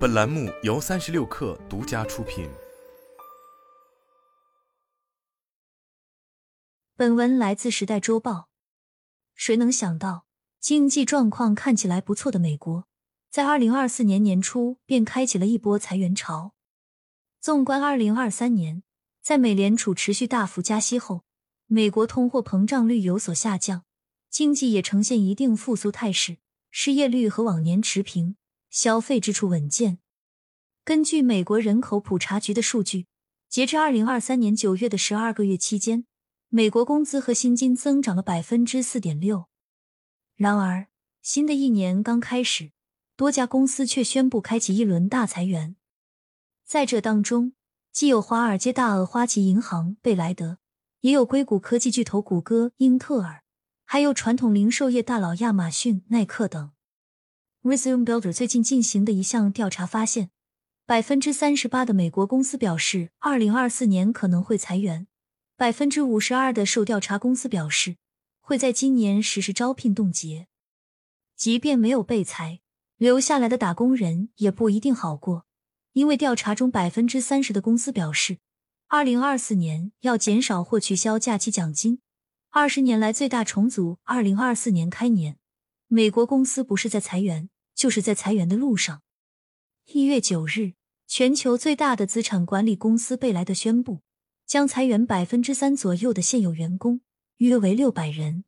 本栏目由三十六氪独家出品。本文来自《时代周报》。谁能想到，经济状况看起来不错的美国，在二零二四年年初便开启了一波裁员潮。纵观二零二三年，在美联储持续大幅加息后，美国通货膨胀率有所下降，经济也呈现一定复苏态势，失业率和往年持平。消费支出稳健。根据美国人口普查局的数据，截至二零二三年九月的十二个月期间，美国工资和薪金增长了百分之四点六。然而，新的一年刚开始，多家公司却宣布开启一轮大裁员。在这当中，既有华尔街大鳄花旗银行、贝莱德，也有硅谷科技巨头谷歌、英特尔，还有传统零售业大佬亚马逊、耐克等。Resume Builder 最近进行的一项调查发现，百分之三十八的美国公司表示，二零二四年可能会裁员；百分之五十二的受调查公司表示，会在今年实施招聘冻结。即便没有被裁，留下来的打工人也不一定好过，因为调查中百分之三十的公司表示，二零二四年要减少或取消假期奖金，二十年来最大重组。二零二四年开年。美国公司不是在裁员，就是在裁员的路上。一月九日，全球最大的资产管理公司贝莱德宣布，将裁员百分之三左右的现有员工，约为六百人。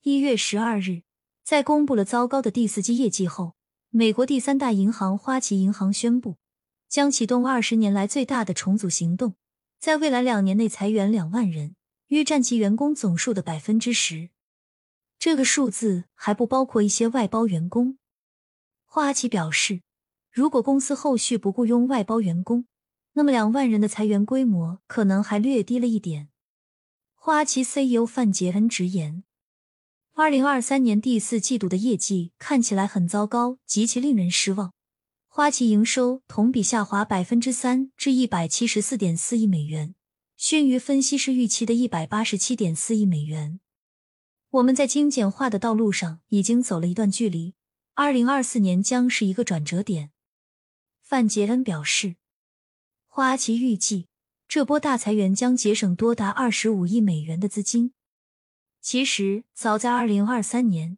一月十二日，在公布了糟糕的第四季业绩后，美国第三大银行花旗银行宣布，将启动二十年来最大的重组行动，在未来两年内裁员两万人，约占其员工总数的百分之十。这个数字还不包括一些外包员工。花旗表示，如果公司后续不雇佣外包员工，那么两万人的裁员规模可能还略低了一点。花旗 CEO 范杰恩直言，二零二三年第四季度的业绩看起来很糟糕，极其令人失望。花旗营收同比下滑百分之三，至一百七十四点四亿美元，逊于分析师预期的一百八十七点四亿美元。我们在精简化的道路上已经走了一段距离，二零二四年将是一个转折点。范杰恩表示，花旗预计这波大裁员将节省多达二十五亿美元的资金。其实，早在二零二三年，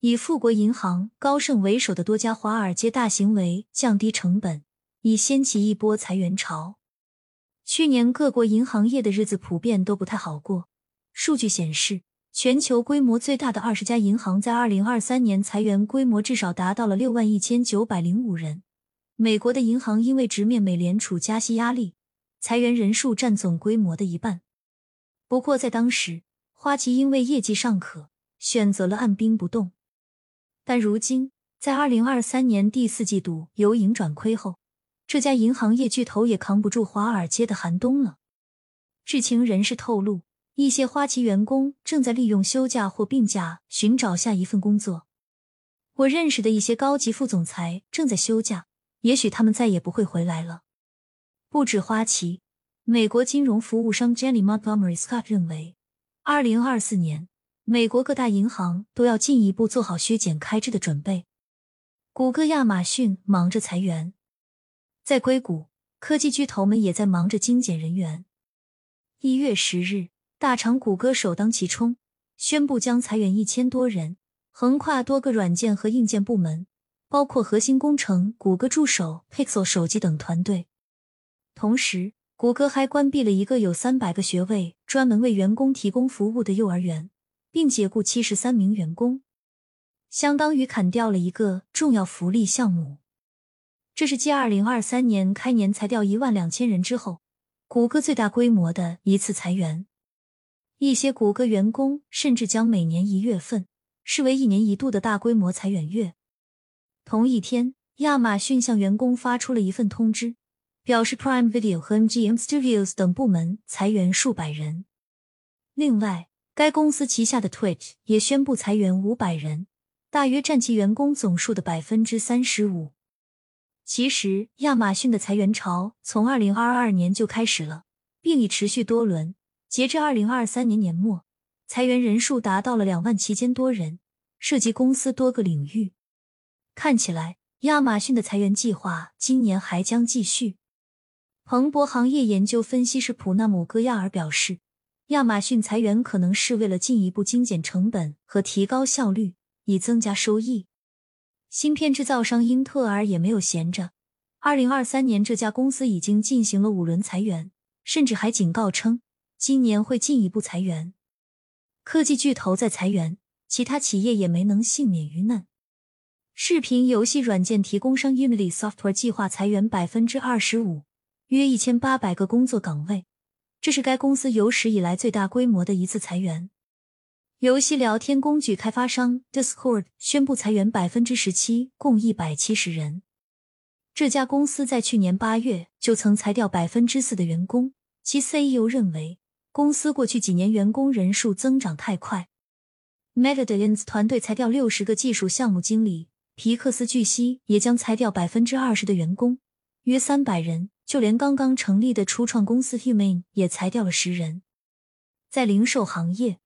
以富国银行、高盛为首的多家华尔街大行为降低成本，已掀起一波裁员潮。去年各国银行业的日子普遍都不太好过，数据显示。全球规模最大的二十家银行在二零二三年裁员规模至少达到了六万一千九百零五人。美国的银行因为直面美联储加息压力，裁员人数占总规模的一半。不过在当时，花旗因为业绩尚可，选择了按兵不动。但如今，在二零二三年第四季度由盈转亏后，这家银行业巨头也扛不住华尔街的寒冬了。知情人士透露。一些花旗员工正在利用休假或病假寻找下一份工作。我认识的一些高级副总裁正在休假，也许他们再也不会回来了。不止花旗，美国金融服务商 Jenny Montgomery Scott 认为，二零二四年美国各大银行都要进一步做好削减开支的准备。谷歌、亚马逊忙着裁员，在硅谷，科技巨头们也在忙着精简人员。一月十日。大厂谷歌首当其冲，宣布将裁员一千多人，横跨多个软件和硬件部门，包括核心工程、谷歌助手、Pixel 手机等团队。同时，谷歌还关闭了一个有三百个学位、专门为员工提供服务的幼儿园，并解雇七十三名员工，相当于砍掉了一个重要福利项目。这是继二零二三年开年裁掉一万两千人之后，谷歌最大规模的一次裁员。一些谷歌员工甚至将每年一月份视为一年一度的大规模裁员月。同一天，亚马逊向员工发出了一份通知，表示 Prime Video 和 MGM Studios 等部门裁员数百人。另外，该公司旗下的 Twitch 也宣布裁员五百人，大约占其员工总数的百分之三十五。其实，亚马逊的裁员潮从二零二二年就开始了，并已持续多轮。截至二零二三年年末，裁员人数达到了两万七千多人，涉及公司多个领域。看起来，亚马逊的裁员计划今年还将继续。彭博行业研究分析师普纳姆戈亚尔表示，亚马逊裁员可能是为了进一步精简成本和提高效率，以增加收益。芯片制造商英特尔也没有闲着，二零二三年这家公司已经进行了五轮裁员，甚至还警告称今年会进一步裁员。科技巨头在裁员，其他企业也没能幸免于难。视频游戏软件提供商 Unity Software 计划裁员百分之二十五。约一千八百个工作岗位，这是该公司有史以来最大规模的一次裁员。游戏聊天工具开发商 Discord 宣布裁员百分之十七，共一百七十人。这家公司在去年八月就曾裁掉百分之四的员工，其 CEO 认为公司过去几年员工人数增长太快。meta deans 团队裁掉六十个技术项目经理，皮克斯据悉也将裁掉百分之二十的员工，约三百人。就连刚刚成立的初创公司 Humane 也裁掉了十人。在零售行业，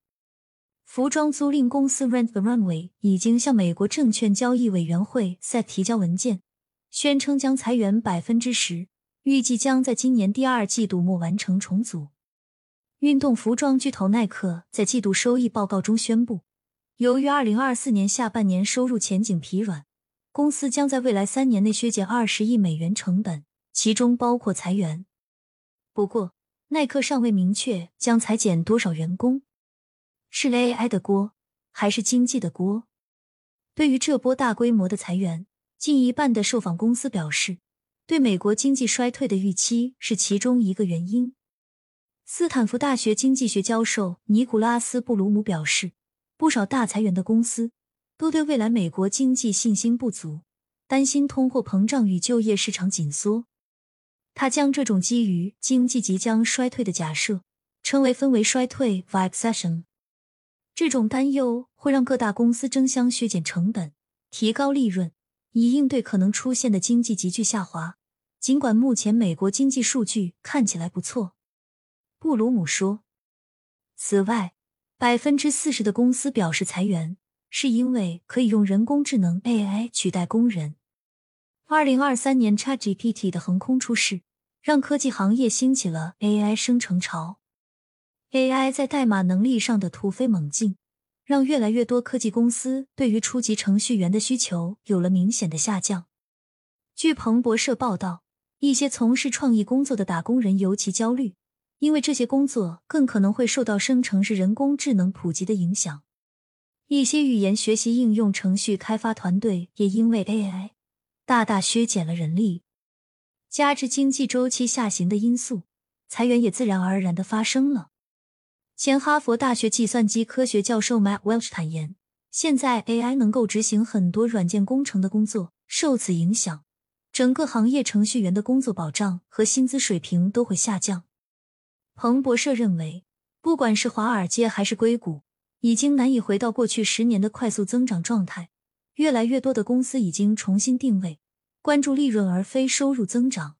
服装租赁公司 Rent the Runway 已经向美国证券交易委员会 SEC 提交文件，宣称将裁员百分之十，预计将在今年第二季度末完成重组。运动服装巨头耐克在季度收益报告中宣布，由于二零二四年下半年收入前景疲软，公司将在未来三年内削减二十亿美元成本。其中包括裁员，不过耐克尚未明确将裁减多少员工，是 AI 的锅还是经济的锅？对于这波大规模的裁员，近一半的受访公司表示，对美国经济衰退的预期是其中一个原因。斯坦福大学经济学教授尼古拉斯·布鲁姆表示，不少大裁员的公司都对未来美国经济信心不足，担心通货膨胀与就业市场紧缩。他将这种基于经济即将衰退的假设称为氛围衰退 （vibe session）。这种担忧会让各大公司争相削减成本、提高利润，以应对可能出现的经济急剧下滑。尽管目前美国经济数据看起来不错，布鲁姆说。此外，百分之四十的公司表示裁员是因为可以用人工智能 AI 取代工人。二零二三年 ChatGPT 的横空出世。让科技行业兴起了 AI 生成潮，AI 在代码能力上的突飞猛进，让越来越多科技公司对于初级程序员的需求有了明显的下降。据彭博社报道，一些从事创意工作的打工人尤其焦虑，因为这些工作更可能会受到生成式人工智能普及的影响。一些语言学习应用程序开发团队也因为 AI 大大削减了人力。加之经济周期下行的因素，裁员也自然而然的发生了。前哈佛大学计算机科学教授 Matt Welch 坦言，现在 AI 能够执行很多软件工程的工作，受此影响，整个行业程序员的工作保障和薪资水平都会下降。彭博社认为，不管是华尔街还是硅谷，已经难以回到过去十年的快速增长状态。越来越多的公司已经重新定位。关注利润而非收入增长。